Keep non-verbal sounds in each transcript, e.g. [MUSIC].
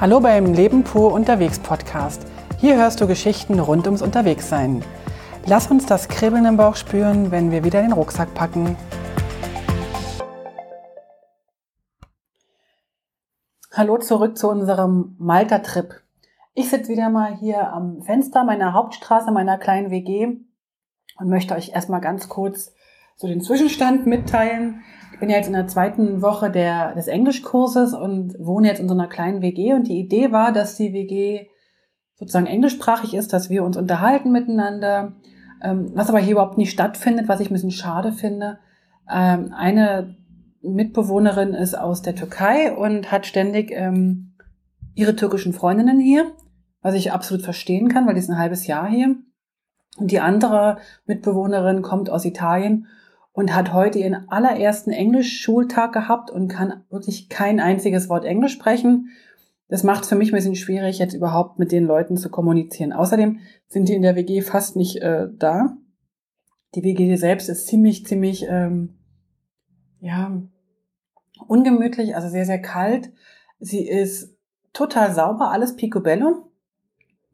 Hallo beim Leben pur unterwegs Podcast. Hier hörst du Geschichten rund ums Unterwegssein. Lass uns das Kribbeln im Bauch spüren, wenn wir wieder den Rucksack packen. Hallo zurück zu unserem Malta-Trip. Ich sitze wieder mal hier am Fenster meiner Hauptstraße, meiner kleinen WG und möchte euch erstmal ganz kurz so den Zwischenstand mitteilen. Bin ja jetzt in der zweiten Woche der, des Englischkurses und wohne jetzt in so einer kleinen WG und die Idee war, dass die WG sozusagen englischsprachig ist, dass wir uns unterhalten miteinander, ähm, was aber hier überhaupt nicht stattfindet, was ich ein bisschen schade finde. Ähm, eine Mitbewohnerin ist aus der Türkei und hat ständig ähm, ihre türkischen Freundinnen hier, was ich absolut verstehen kann, weil die ist ein halbes Jahr hier. Und die andere Mitbewohnerin kommt aus Italien und hat heute ihren allerersten Englisch-Schultag gehabt und kann wirklich kein einziges Wort Englisch sprechen. Das macht es für mich ein bisschen schwierig, jetzt überhaupt mit den Leuten zu kommunizieren. Außerdem sind die in der WG fast nicht äh, da. Die WG selbst ist ziemlich, ziemlich, ähm, ja, ungemütlich, also sehr, sehr kalt. Sie ist total sauber, alles picobello.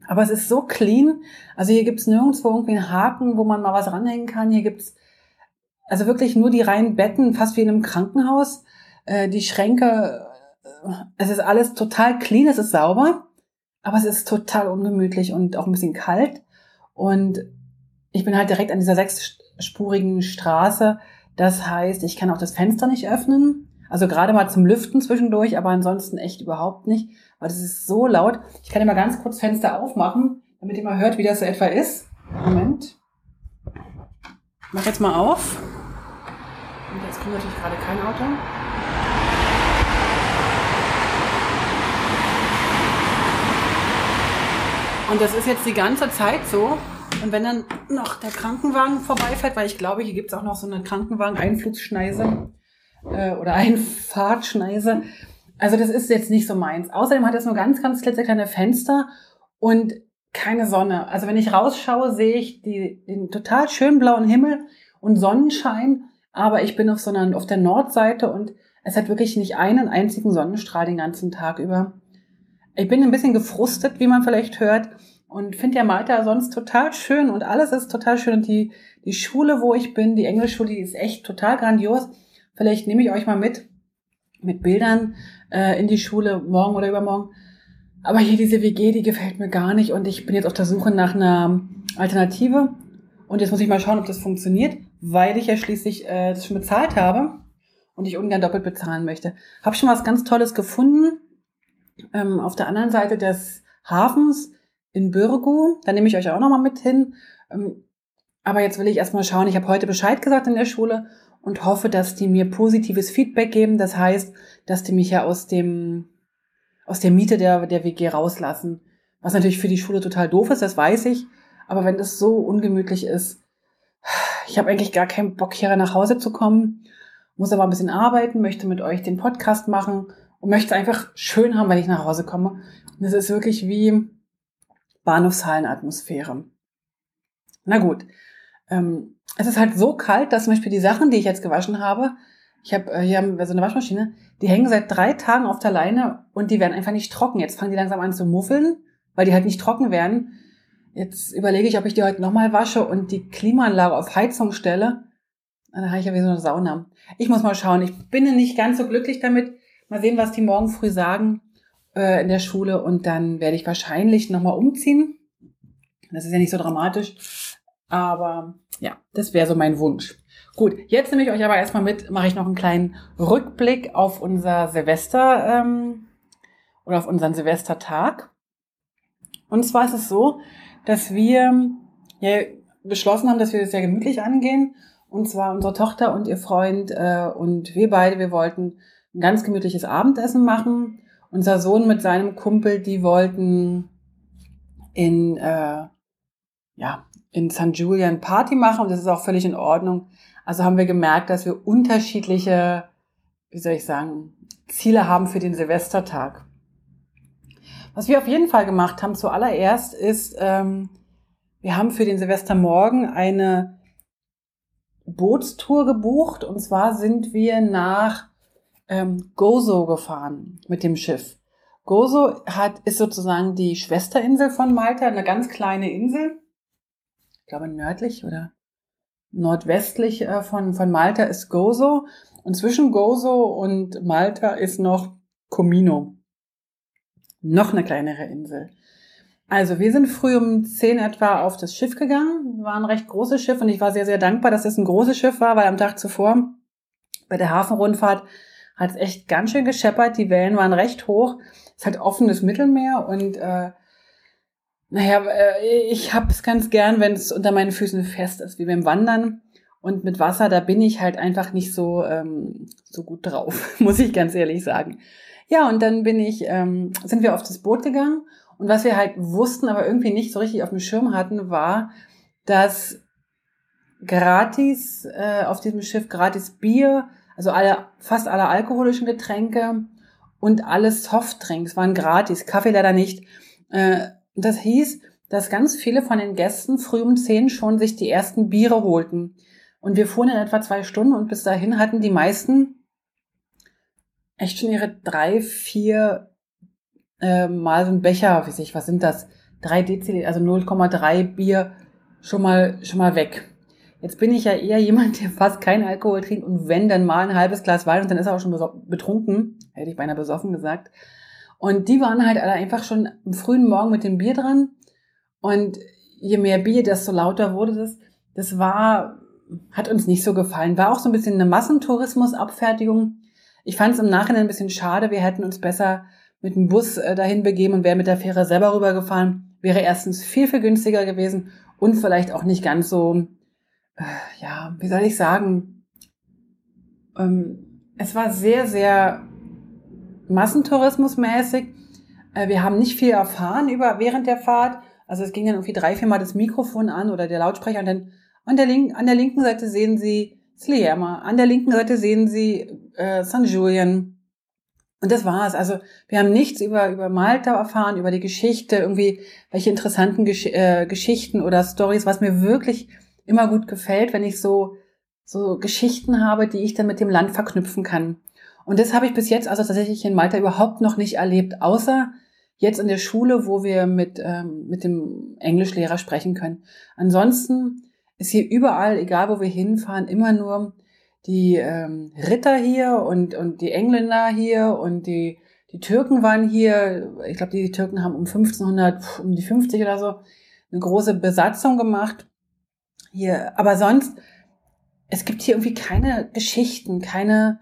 Aber es ist so clean. Also hier gibt's nirgendwo irgendwie einen Haken, wo man mal was ranhängen kann. Hier gibt's also wirklich nur die reinen Betten, fast wie in einem Krankenhaus. Äh, die Schränke, äh, es ist alles total clean, es ist sauber, aber es ist total ungemütlich und auch ein bisschen kalt. Und ich bin halt direkt an dieser sechsspurigen Straße. Das heißt, ich kann auch das Fenster nicht öffnen. Also gerade mal zum Lüften zwischendurch, aber ansonsten echt überhaupt nicht, weil es ist so laut. Ich kann immer ganz kurz Fenster aufmachen, damit ihr mal hört, wie das so etwa ist. Moment. Mach jetzt mal auf. Jetzt kommt natürlich gerade kein Auto. Und das ist jetzt die ganze Zeit so. Und wenn dann noch der Krankenwagen vorbeifährt, weil ich glaube, hier gibt es auch noch so eine Krankenwagen-Einflugsschneise äh, oder Einfahrtschneise. Also das ist jetzt nicht so meins. Außerdem hat es nur ganz, ganz klitzekleine Fenster und keine Sonne. Also wenn ich rausschaue, sehe ich die, den total schönen blauen Himmel und Sonnenschein aber ich bin auf so einer, auf der Nordseite und es hat wirklich nicht einen einzigen Sonnenstrahl den ganzen Tag über. Ich bin ein bisschen gefrustet, wie man vielleicht hört, und finde ja Malta sonst total schön und alles ist total schön. Und die, die Schule, wo ich bin, die Englischschule, die ist echt total grandios. Vielleicht nehme ich euch mal mit, mit Bildern äh, in die Schule, morgen oder übermorgen. Aber hier diese WG, die gefällt mir gar nicht und ich bin jetzt auf der Suche nach einer Alternative. Und jetzt muss ich mal schauen, ob das funktioniert weil ich ja schließlich äh, das schon bezahlt habe und ich ungern doppelt bezahlen möchte. Habe schon was ganz Tolles gefunden ähm, auf der anderen Seite des Hafens in Bürgu. Da nehme ich euch auch nochmal mit hin. Ähm, aber jetzt will ich erstmal schauen. Ich habe heute Bescheid gesagt in der Schule und hoffe, dass die mir positives Feedback geben. Das heißt, dass die mich ja aus dem aus der Miete der, der WG rauslassen. Was natürlich für die Schule total doof ist, das weiß ich. Aber wenn das so ungemütlich ist, ich habe eigentlich gar keinen Bock, hier nach Hause zu kommen, muss aber ein bisschen arbeiten, möchte mit euch den Podcast machen und möchte es einfach schön haben, wenn ich nach Hause komme. Und es ist wirklich wie Bahnhofshallenatmosphäre. Na gut. Ähm, es ist halt so kalt, dass zum Beispiel die Sachen, die ich jetzt gewaschen habe, ich habe äh, hier haben wir so eine Waschmaschine, die hängen seit drei Tagen auf der Leine und die werden einfach nicht trocken. Jetzt fangen die langsam an zu muffeln, weil die halt nicht trocken werden. Jetzt überlege ich, ob ich die heute nochmal wasche und die Klimaanlage auf Heizung stelle. Dann habe ich ja wie so eine Sauna. Ich muss mal schauen. Ich bin nicht ganz so glücklich damit. Mal sehen, was die morgen früh sagen äh, in der Schule. Und dann werde ich wahrscheinlich nochmal umziehen. Das ist ja nicht so dramatisch. Aber ja, das wäre so mein Wunsch. Gut, jetzt nehme ich euch aber erstmal mit, mache ich noch einen kleinen Rückblick auf unser Silvester ähm, oder auf unseren Silvestertag. Und zwar ist es so, dass wir ja, beschlossen haben, dass wir das sehr gemütlich angehen. Und zwar unsere Tochter und ihr Freund äh, und wir beide, wir wollten ein ganz gemütliches Abendessen machen. Unser Sohn mit seinem Kumpel, die wollten in, äh, ja, in St. Julian Party machen und das ist auch völlig in Ordnung. Also haben wir gemerkt, dass wir unterschiedliche, wie soll ich sagen, Ziele haben für den Silvestertag. Was wir auf jeden Fall gemacht haben zuallererst ist, ähm, wir haben für den Silvestermorgen eine Bootstour gebucht und zwar sind wir nach ähm, Gozo gefahren mit dem Schiff. Gozo hat, ist sozusagen die Schwesterinsel von Malta, eine ganz kleine Insel. Ich glaube nördlich oder nordwestlich äh, von, von Malta ist Gozo. Und zwischen Gozo und Malta ist noch Comino. Noch eine kleinere Insel. Also wir sind früh um zehn etwa auf das Schiff gegangen. War ein recht großes Schiff und ich war sehr, sehr dankbar, dass es ein großes Schiff war, weil am Tag zuvor bei der Hafenrundfahrt hat es echt ganz schön gescheppert. Die Wellen waren recht hoch. Es hat offenes Mittelmeer und äh, naja, äh, ich hab's ganz gern, wenn es unter meinen Füßen fest ist, wie beim Wandern. Und mit Wasser, da bin ich halt einfach nicht so, ähm, so gut drauf, [LAUGHS] muss ich ganz ehrlich sagen. Ja, und dann bin ich, ähm, sind wir auf das Boot gegangen und was wir halt wussten, aber irgendwie nicht so richtig auf dem Schirm hatten, war, dass gratis äh, auf diesem Schiff gratis Bier, also alle, fast alle alkoholischen Getränke und alle Softdrinks waren gratis, Kaffee leider nicht. Äh, das hieß, dass ganz viele von den Gästen früh um zehn schon sich die ersten Biere holten. Und wir fuhren in etwa zwei Stunden und bis dahin hatten die meisten echt schon ihre drei, vier äh, mal so ein Becher, wie sich, was sind das? Drei Deziliter, also 0,3 Bier schon mal, schon mal weg. Jetzt bin ich ja eher jemand, der fast keinen Alkohol trinkt und wenn dann mal ein halbes Glas Wein und dann ist er auch schon betrunken, hätte ich beinahe besoffen gesagt. Und die waren halt alle einfach schon am frühen Morgen mit dem Bier dran. Und je mehr Bier, desto lauter wurde das. Das war, hat uns nicht so gefallen. War auch so ein bisschen eine Massentourismus-Abfertigung. Ich fand es im Nachhinein ein bisschen schade. Wir hätten uns besser mit dem Bus äh, dahin begeben und wären mit der Fähre selber rübergefahren. Wäre erstens viel, viel günstiger gewesen und vielleicht auch nicht ganz so, äh, ja, wie soll ich sagen, ähm, es war sehr, sehr Massentourismusmäßig. Äh, wir haben nicht viel erfahren über während der Fahrt. Also es ging dann irgendwie drei, vier Mal das Mikrofon an oder der Lautsprecher und dann an der, link an der linken Seite sehen Sie Sliema, an der linken Seite sehen Sie äh, St. Julian. Und das war's. Also wir haben nichts über, über Malta erfahren, über die Geschichte, irgendwie welche interessanten Gesch äh, Geschichten oder Stories, was mir wirklich immer gut gefällt, wenn ich so, so Geschichten habe, die ich dann mit dem Land verknüpfen kann. Und das habe ich bis jetzt also tatsächlich in Malta überhaupt noch nicht erlebt, außer jetzt in der Schule, wo wir mit, ähm, mit dem Englischlehrer sprechen können. Ansonsten ist hier überall, egal wo wir hinfahren, immer nur die ähm, Ritter hier und, und die Engländer hier und die, die Türken waren hier. Ich glaube, die Türken haben um 1500, um die 50 oder so, eine große Besatzung gemacht hier. Aber sonst, es gibt hier irgendwie keine Geschichten, keine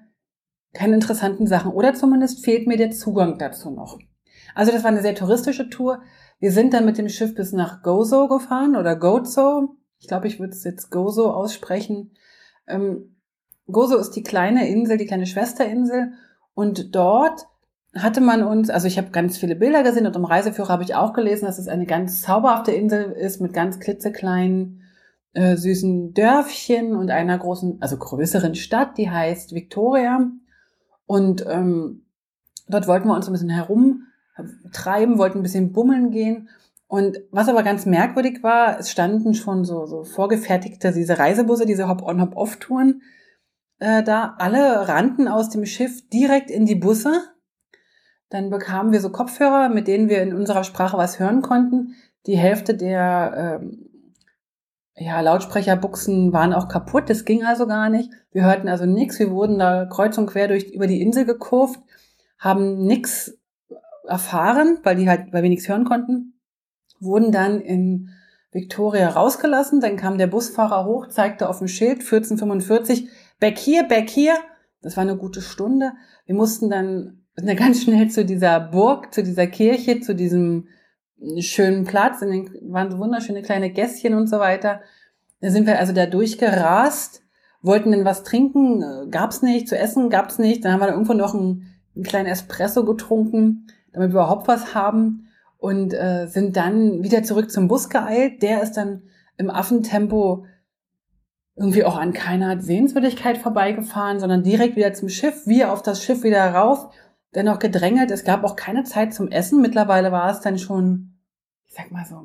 keine interessanten Sachen. Oder zumindest fehlt mir der Zugang dazu noch. Also das war eine sehr touristische Tour. Wir sind dann mit dem Schiff bis nach Gozo gefahren oder Gozo. Ich glaube, ich würde es jetzt Gozo aussprechen. Ähm, Gozo ist die kleine Insel, die kleine Schwesterinsel. Und dort hatte man uns, also ich habe ganz viele Bilder gesehen und im Reiseführer habe ich auch gelesen, dass es eine ganz zauberhafte Insel ist mit ganz klitzekleinen, äh, süßen Dörfchen und einer großen, also größeren Stadt, die heißt Victoria. Und ähm, dort wollten wir uns ein bisschen herumtreiben, wollten ein bisschen bummeln gehen. Und was aber ganz merkwürdig war, es standen schon so, so vorgefertigte, diese Reisebusse, diese Hop-on-Hop-off-Touren äh, da. Alle rannten aus dem Schiff direkt in die Busse. Dann bekamen wir so Kopfhörer, mit denen wir in unserer Sprache was hören konnten. Die Hälfte der ähm, ja, Lautsprecherbuchsen waren auch kaputt, das ging also gar nicht. Wir hörten also nichts, wir wurden da kreuz und quer durch über die Insel gekurft, haben nichts erfahren, weil die halt, weil wir nichts hören konnten, wurden dann in Victoria rausgelassen, dann kam der Busfahrer hoch, zeigte auf dem Schild 1445, back here, back here. Das war eine gute Stunde. Wir mussten dann [LAUGHS] ganz schnell zu dieser Burg, zu dieser Kirche, zu diesem schönen Platz, in den waren so wunderschöne kleine Gässchen und so weiter. Da sind wir also da durchgerast, wollten denn was trinken, äh, gab's nicht, zu essen gab's nicht. Dann haben wir da irgendwo noch einen, einen kleinen Espresso getrunken, damit wir überhaupt was haben und äh, sind dann wieder zurück zum Bus geeilt. Der ist dann im Affentempo irgendwie auch an keiner Sehenswürdigkeit vorbeigefahren, sondern direkt wieder zum Schiff, wir auf das Schiff wieder rauf dennoch gedrängelt. Es gab auch keine Zeit zum Essen. Mittlerweile war es dann schon, ich sag mal so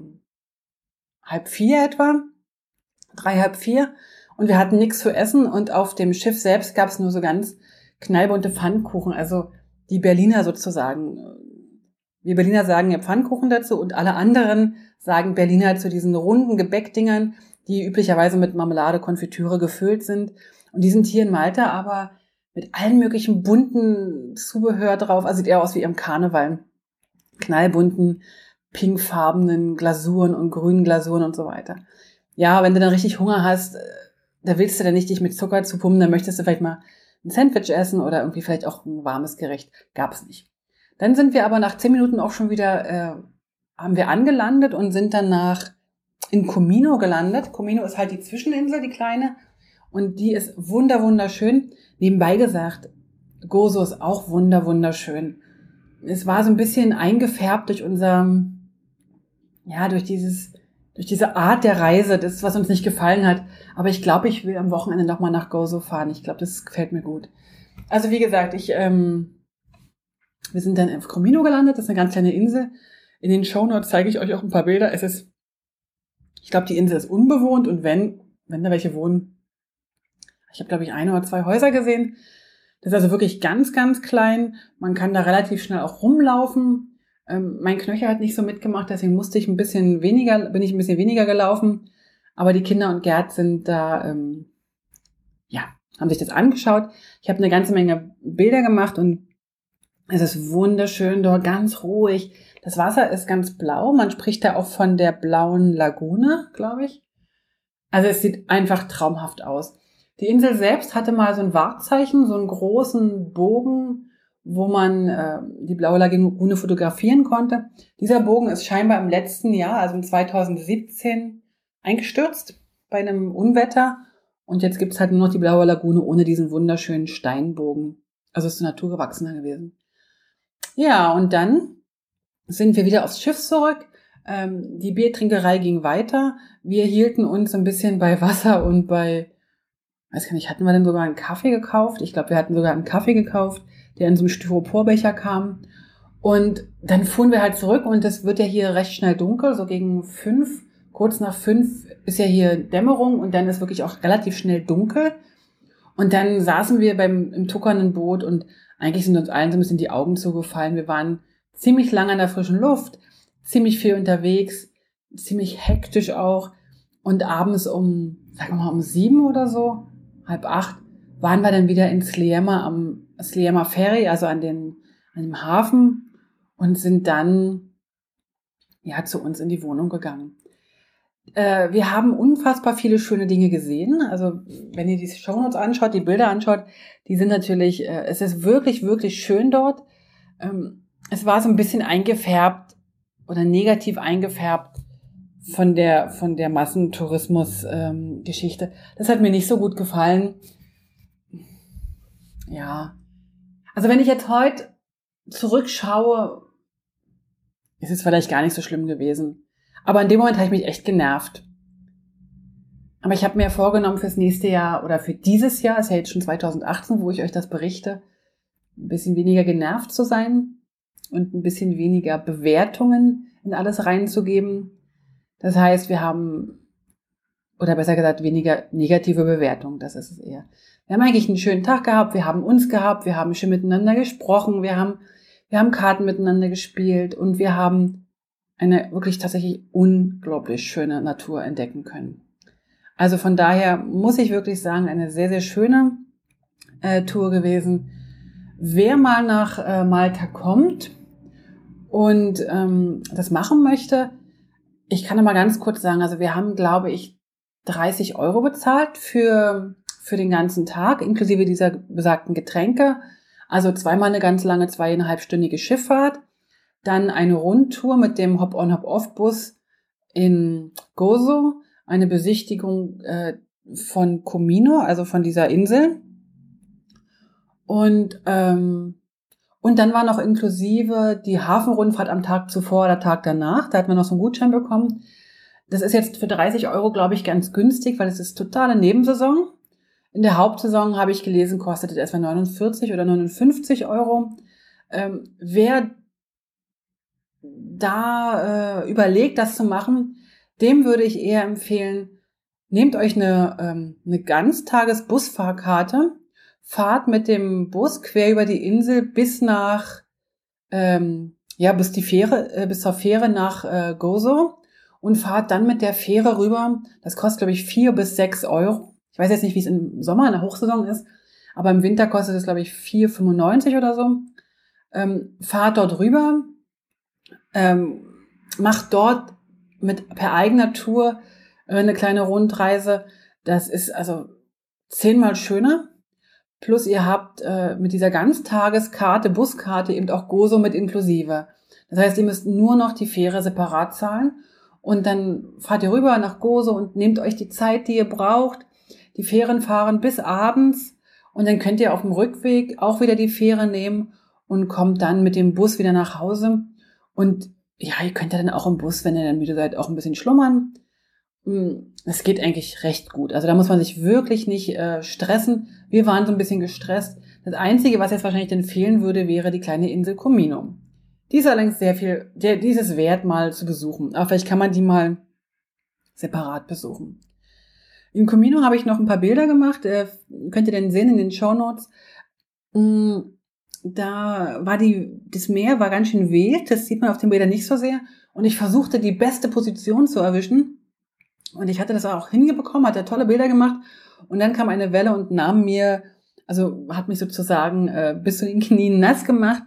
halb vier etwa, drei, halb vier. Und wir hatten nichts zu essen und auf dem Schiff selbst gab es nur so ganz knallbunte Pfannkuchen, also die Berliner sozusagen. Wir Berliner sagen ja Pfannkuchen dazu und alle anderen sagen Berliner zu diesen runden Gebäckdingern, die üblicherweise mit Marmelade, Konfitüre gefüllt sind. Und die sind hier in Malta aber mit allen möglichen bunten Zubehör drauf. Also sieht eher aus wie im Karneval. Knallbunten, pinkfarbenen Glasuren und grünen Glasuren und so weiter. Ja, wenn du dann richtig Hunger hast, äh, da willst du dann nicht dich mit Zucker zu pumpen, dann möchtest du vielleicht mal ein Sandwich essen oder irgendwie vielleicht auch ein warmes Gericht. Gab es nicht. Dann sind wir aber nach zehn Minuten auch schon wieder, äh, haben wir angelandet und sind dann nach in Comino gelandet. Comino ist halt die Zwischeninsel, die kleine. Und die ist wunder, wunderschön. Nebenbei gesagt, Gozo ist auch wunder, wunderschön. Es war so ein bisschen eingefärbt durch unser, ja, durch dieses, durch diese Art der Reise, das, was uns nicht gefallen hat. Aber ich glaube, ich will am Wochenende nochmal nach Gozo fahren. Ich glaube, das gefällt mir gut. Also wie gesagt, ich, ähm, wir sind dann in Comino gelandet. Das ist eine ganz kleine Insel. In den Shownotes zeige ich euch auch ein paar Bilder. Es ist, ich glaube, die Insel ist unbewohnt und wenn, wenn da welche wohnen, ich habe, glaube ich, eine oder zwei Häuser gesehen. Das ist also wirklich ganz, ganz klein. Man kann da relativ schnell auch rumlaufen. Ähm, mein Knöchel hat nicht so mitgemacht, deswegen musste ich ein bisschen weniger, bin ich ein bisschen weniger gelaufen. Aber die Kinder und Gerd sind da, ähm, ja, haben sich das angeschaut. Ich habe eine ganze Menge Bilder gemacht und es ist wunderschön dort, ganz ruhig. Das Wasser ist ganz blau. Man spricht da auch von der blauen Lagune, glaube ich. Also es sieht einfach traumhaft aus. Die Insel selbst hatte mal so ein Wahrzeichen, so einen großen Bogen, wo man äh, die blaue Lagune fotografieren konnte. Dieser Bogen ist scheinbar im letzten Jahr, also in 2017, eingestürzt bei einem Unwetter. Und jetzt gibt's halt nur noch die blaue Lagune ohne diesen wunderschönen Steinbogen. Also ist naturgewachsener gewesen. Ja, und dann sind wir wieder aufs Schiff zurück. Ähm, die Biertrinkerei ging weiter. Wir hielten uns ein bisschen bei Wasser und bei weiß gar nicht, hatten wir denn sogar einen Kaffee gekauft? Ich glaube, wir hatten sogar einen Kaffee gekauft, der in so einem Styroporbecher kam. Und dann fuhren wir halt zurück und es wird ja hier recht schnell dunkel, so gegen fünf, kurz nach fünf ist ja hier Dämmerung und dann ist wirklich auch relativ schnell dunkel. Und dann saßen wir beim im tuckernden Boot und eigentlich sind uns allen so ein bisschen die Augen zugefallen. Wir waren ziemlich lange an der frischen Luft, ziemlich viel unterwegs, ziemlich hektisch auch. Und abends um, sagen wir mal, um sieben oder so, halb acht, waren wir dann wieder in Sliema am Sliema Ferry, also an, den, an dem Hafen und sind dann ja zu uns in die Wohnung gegangen. Äh, wir haben unfassbar viele schöne Dinge gesehen. Also wenn ihr die Shownotes anschaut, die Bilder anschaut, die sind natürlich, äh, es ist wirklich, wirklich schön dort. Ähm, es war so ein bisschen eingefärbt oder negativ eingefärbt von der, von der Massentourismus-Geschichte. Ähm, das hat mir nicht so gut gefallen. Ja. Also wenn ich jetzt heute zurückschaue, ist es vielleicht gar nicht so schlimm gewesen. Aber in dem Moment habe ich mich echt genervt. Aber ich habe mir vorgenommen fürs nächste Jahr oder für dieses Jahr, ist ja jetzt schon 2018, wo ich euch das berichte, ein bisschen weniger genervt zu sein und ein bisschen weniger Bewertungen in alles reinzugeben. Das heißt, wir haben, oder besser gesagt, weniger negative Bewertung, das ist es eher. Wir haben eigentlich einen schönen Tag gehabt, wir haben uns gehabt, wir haben schön miteinander gesprochen, wir haben, wir haben Karten miteinander gespielt und wir haben eine wirklich tatsächlich unglaublich schöne Natur entdecken können. Also von daher muss ich wirklich sagen, eine sehr, sehr schöne äh, Tour gewesen. Wer mal nach äh, Malta kommt und ähm, das machen möchte, ich kann mal ganz kurz sagen, also wir haben, glaube ich, 30 Euro bezahlt für, für den ganzen Tag, inklusive dieser besagten Getränke. Also zweimal eine ganz lange zweieinhalbstündige Schifffahrt, dann eine Rundtour mit dem Hop-on-Hop-off-Bus in Gozo, eine Besichtigung äh, von Comino, also von dieser Insel. Und ähm, und dann war noch inklusive die Hafenrundfahrt am Tag zuvor oder Tag danach. Da hat man noch so einen Gutschein bekommen. Das ist jetzt für 30 Euro, glaube ich, ganz günstig, weil es ist totale Nebensaison. In der Hauptsaison habe ich gelesen, kostet es etwa 49 oder 59 Euro. Ähm, wer da äh, überlegt, das zu machen, dem würde ich eher empfehlen, nehmt euch eine, ähm, eine Ganztages-Busfahrkarte fahrt mit dem Bus quer über die Insel bis nach, ähm, ja, bis die Fähre, äh, bis zur Fähre nach äh, Gozo und fahrt dann mit der Fähre rüber. Das kostet, glaube ich, vier bis sechs Euro. Ich weiß jetzt nicht, wie es im Sommer in der Hochsaison ist, aber im Winter kostet es, glaube ich, 4,95 oder so. Ähm, fahrt dort rüber, ähm, macht dort mit per eigener Tour äh, eine kleine Rundreise. Das ist also zehnmal schöner. Plus ihr habt äh, mit dieser Ganztageskarte, Buskarte eben auch Gozo mit inklusive. Das heißt, ihr müsst nur noch die Fähre separat zahlen und dann fahrt ihr rüber nach Gozo und nehmt euch die Zeit, die ihr braucht. Die Fähren fahren bis abends und dann könnt ihr auf dem Rückweg auch wieder die Fähre nehmen und kommt dann mit dem Bus wieder nach Hause. Und ja, ihr könnt ja dann auch im Bus, wenn ihr dann müde seid, auch ein bisschen schlummern. Hm, es geht eigentlich recht gut. Also da muss man sich wirklich nicht äh, stressen. Wir waren so ein bisschen gestresst. Das Einzige, was jetzt wahrscheinlich dann fehlen würde, wäre die kleine Insel Comino. Die ist allerdings sehr viel, der, dieses wert mal zu besuchen. Aber vielleicht kann man die mal separat besuchen. In Comino habe ich noch ein paar Bilder gemacht. Äh, könnt ihr denn sehen in den Show Notes. Hm, da war die, das Meer war ganz schön wild. Das sieht man auf den Bildern nicht so sehr. Und ich versuchte, die beste Position zu erwischen und ich hatte das auch hingebekommen, hatte tolle Bilder gemacht. Und dann kam eine Welle und nahm mir, also hat mich sozusagen äh, bis zu den Knien nass gemacht.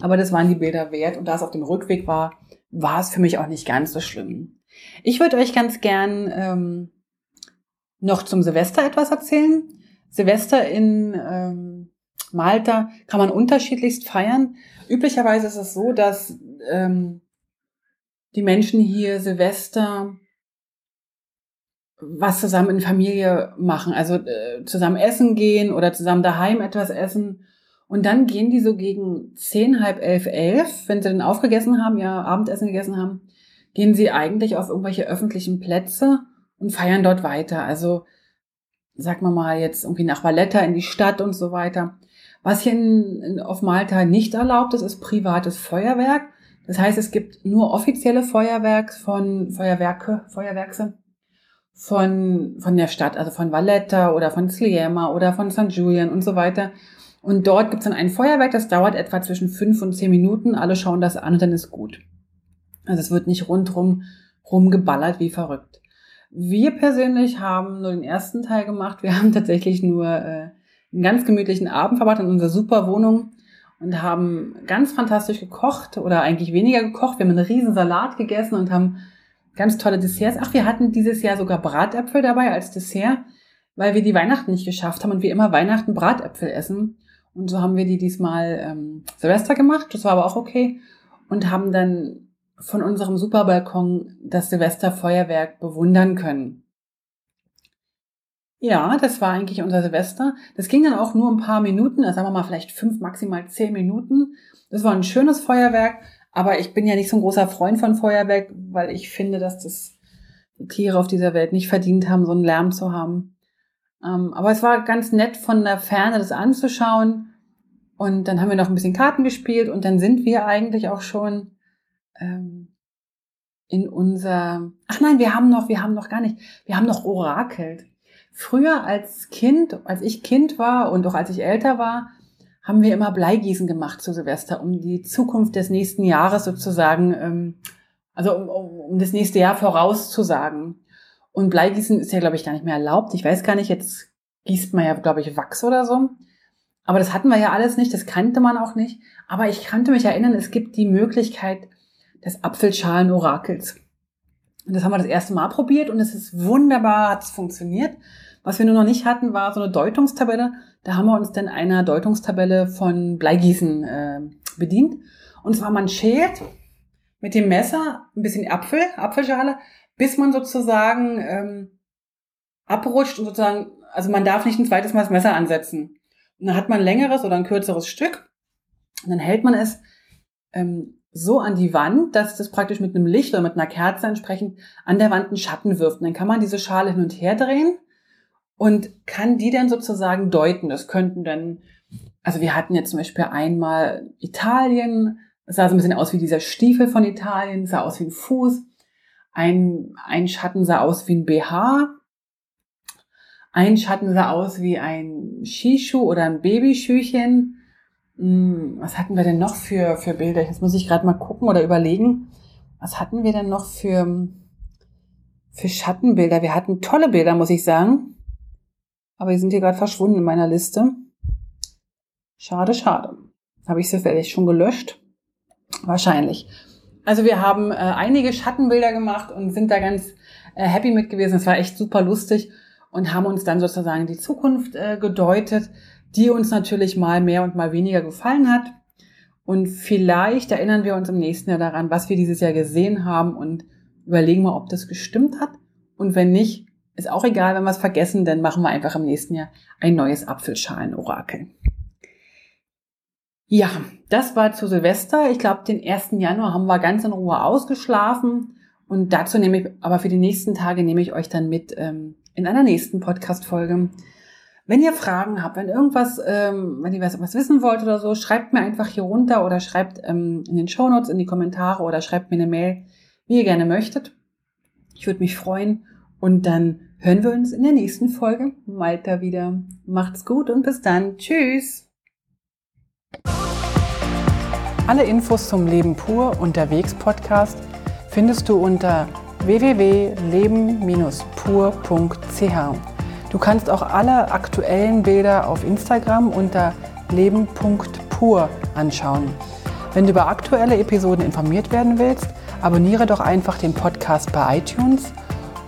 Aber das waren die Bilder wert. Und da es auf dem Rückweg war, war es für mich auch nicht ganz so schlimm. Ich würde euch ganz gern ähm, noch zum Silvester etwas erzählen. Silvester in ähm, Malta kann man unterschiedlichst feiern. Üblicherweise ist es so, dass ähm, die Menschen hier Silvester was zusammen in Familie machen, also äh, zusammen essen gehen oder zusammen daheim etwas essen. Und dann gehen die so gegen zehn, halb elf, elf, wenn sie dann aufgegessen haben, ihr Abendessen gegessen haben, gehen sie eigentlich auf irgendwelche öffentlichen Plätze und feiern dort weiter. Also sag mal mal jetzt irgendwie nach Valletta in die Stadt und so weiter. Was hier in, in, auf Malta nicht erlaubt ist, ist privates Feuerwerk. Das heißt, es gibt nur offizielle Feuerwerks von Feuerwerke, Feuerwerkse von, von der Stadt, also von Valletta oder von Sliema oder von St. Julian und so weiter. Und dort gibt's dann ein Feuerwerk, das dauert etwa zwischen fünf und zehn Minuten. Alle schauen das an und dann ist gut. Also es wird nicht rundrum rumgeballert wie verrückt. Wir persönlich haben nur den ersten Teil gemacht. Wir haben tatsächlich nur äh, einen ganz gemütlichen Abend verbracht in unserer super Wohnung und haben ganz fantastisch gekocht oder eigentlich weniger gekocht. Wir haben einen riesen Salat gegessen und haben ganz tolle Desserts. Ach, wir hatten dieses Jahr sogar Bratäpfel dabei als Dessert, weil wir die Weihnachten nicht geschafft haben und wir immer Weihnachten Bratäpfel essen. Und so haben wir die diesmal ähm, Silvester gemacht, das war aber auch okay. Und haben dann von unserem Superbalkon das Silvesterfeuerwerk bewundern können. Ja, das war eigentlich unser Silvester. Das ging dann auch nur ein paar Minuten, also sagen wir mal vielleicht fünf, maximal zehn Minuten. Das war ein schönes Feuerwerk, aber ich bin ja nicht so ein großer Freund von Feuerwerk, weil ich finde, dass das die Tiere auf dieser Welt nicht verdient haben, so einen Lärm zu haben. Ähm, aber es war ganz nett von der Ferne das anzuschauen. Und dann haben wir noch ein bisschen Karten gespielt und dann sind wir eigentlich auch schon ähm, in unser. Ach nein, wir haben noch, wir haben noch gar nicht, wir haben noch orakelt. Früher als Kind, als ich Kind war und auch als ich älter war, haben wir immer Bleigießen gemacht zu Silvester, um die Zukunft des nächsten Jahres sozusagen, ähm, also um, um, um das nächste Jahr vorauszusagen. Und Bleigießen ist ja, glaube ich, gar nicht mehr erlaubt. Ich weiß gar nicht, jetzt gießt man ja, glaube ich, Wachs oder so. Aber das hatten wir ja alles nicht, das kannte man auch nicht. Aber ich kannte mich erinnern, es gibt die Möglichkeit des Apfelschalen-Orakels. Und das haben wir das erste Mal probiert und es ist wunderbar, hat es funktioniert. Was wir nur noch nicht hatten, war so eine Deutungstabelle. Da haben wir uns dann einer Deutungstabelle von Bleigießen äh, bedient. Und zwar man schält mit dem Messer ein bisschen Apfel, Apfelschale, bis man sozusagen ähm, abrutscht und sozusagen, also man darf nicht ein zweites Mal das Messer ansetzen. Und dann hat man ein längeres oder ein kürzeres Stück. Und dann hält man es ähm, so an die Wand, dass das praktisch mit einem Licht oder mit einer Kerze entsprechend an der Wand einen Schatten wirft. Und dann kann man diese Schale hin und her drehen und kann die dann sozusagen deuten. Das könnten dann, also wir hatten jetzt zum Beispiel einmal Italien, es sah so ein bisschen aus wie dieser Stiefel von Italien, sah aus wie ein Fuß. Ein, ein Schatten sah aus wie ein BH. Ein Schatten sah aus wie ein Skischuh oder ein Babyschüchen. Hm, was hatten wir denn noch für, für Bilder? Jetzt muss ich gerade mal gucken oder überlegen. Was hatten wir denn noch für, für Schattenbilder? Wir hatten tolle Bilder, muss ich sagen. Aber die sind hier gerade verschwunden in meiner Liste. Schade, schade. Habe ich sie vielleicht schon gelöscht? Wahrscheinlich. Also wir haben äh, einige Schattenbilder gemacht und sind da ganz äh, happy mit gewesen. Es war echt super lustig und haben uns dann sozusagen die Zukunft äh, gedeutet, die uns natürlich mal mehr und mal weniger gefallen hat. Und vielleicht erinnern wir uns im nächsten Jahr daran, was wir dieses Jahr gesehen haben und überlegen mal, ob das gestimmt hat. Und wenn nicht, ist auch egal, wenn wir es vergessen, dann machen wir einfach im nächsten Jahr ein neues Apfelschalen-Orakel. Ja, das war zu Silvester. Ich glaube, den 1. Januar haben wir ganz in Ruhe ausgeschlafen. Und dazu nehme ich, aber für die nächsten Tage nehme ich euch dann mit ähm, in einer nächsten Podcast-Folge. Wenn ihr Fragen habt, wenn irgendwas, ähm, wenn ihr was, was wissen wollt oder so, schreibt mir einfach hier runter oder schreibt ähm, in den Shownotes, in die Kommentare oder schreibt mir eine Mail, wie ihr gerne möchtet. Ich würde mich freuen. Und dann hören wir uns in der nächsten Folge Malta wieder. Macht's gut und bis dann. Tschüss. Alle Infos zum Leben pur unterwegs Podcast findest du unter www.leben-pur.ch. Du kannst auch alle aktuellen Bilder auf Instagram unter leben.pur anschauen. Wenn du über aktuelle Episoden informiert werden willst, abonniere doch einfach den Podcast bei iTunes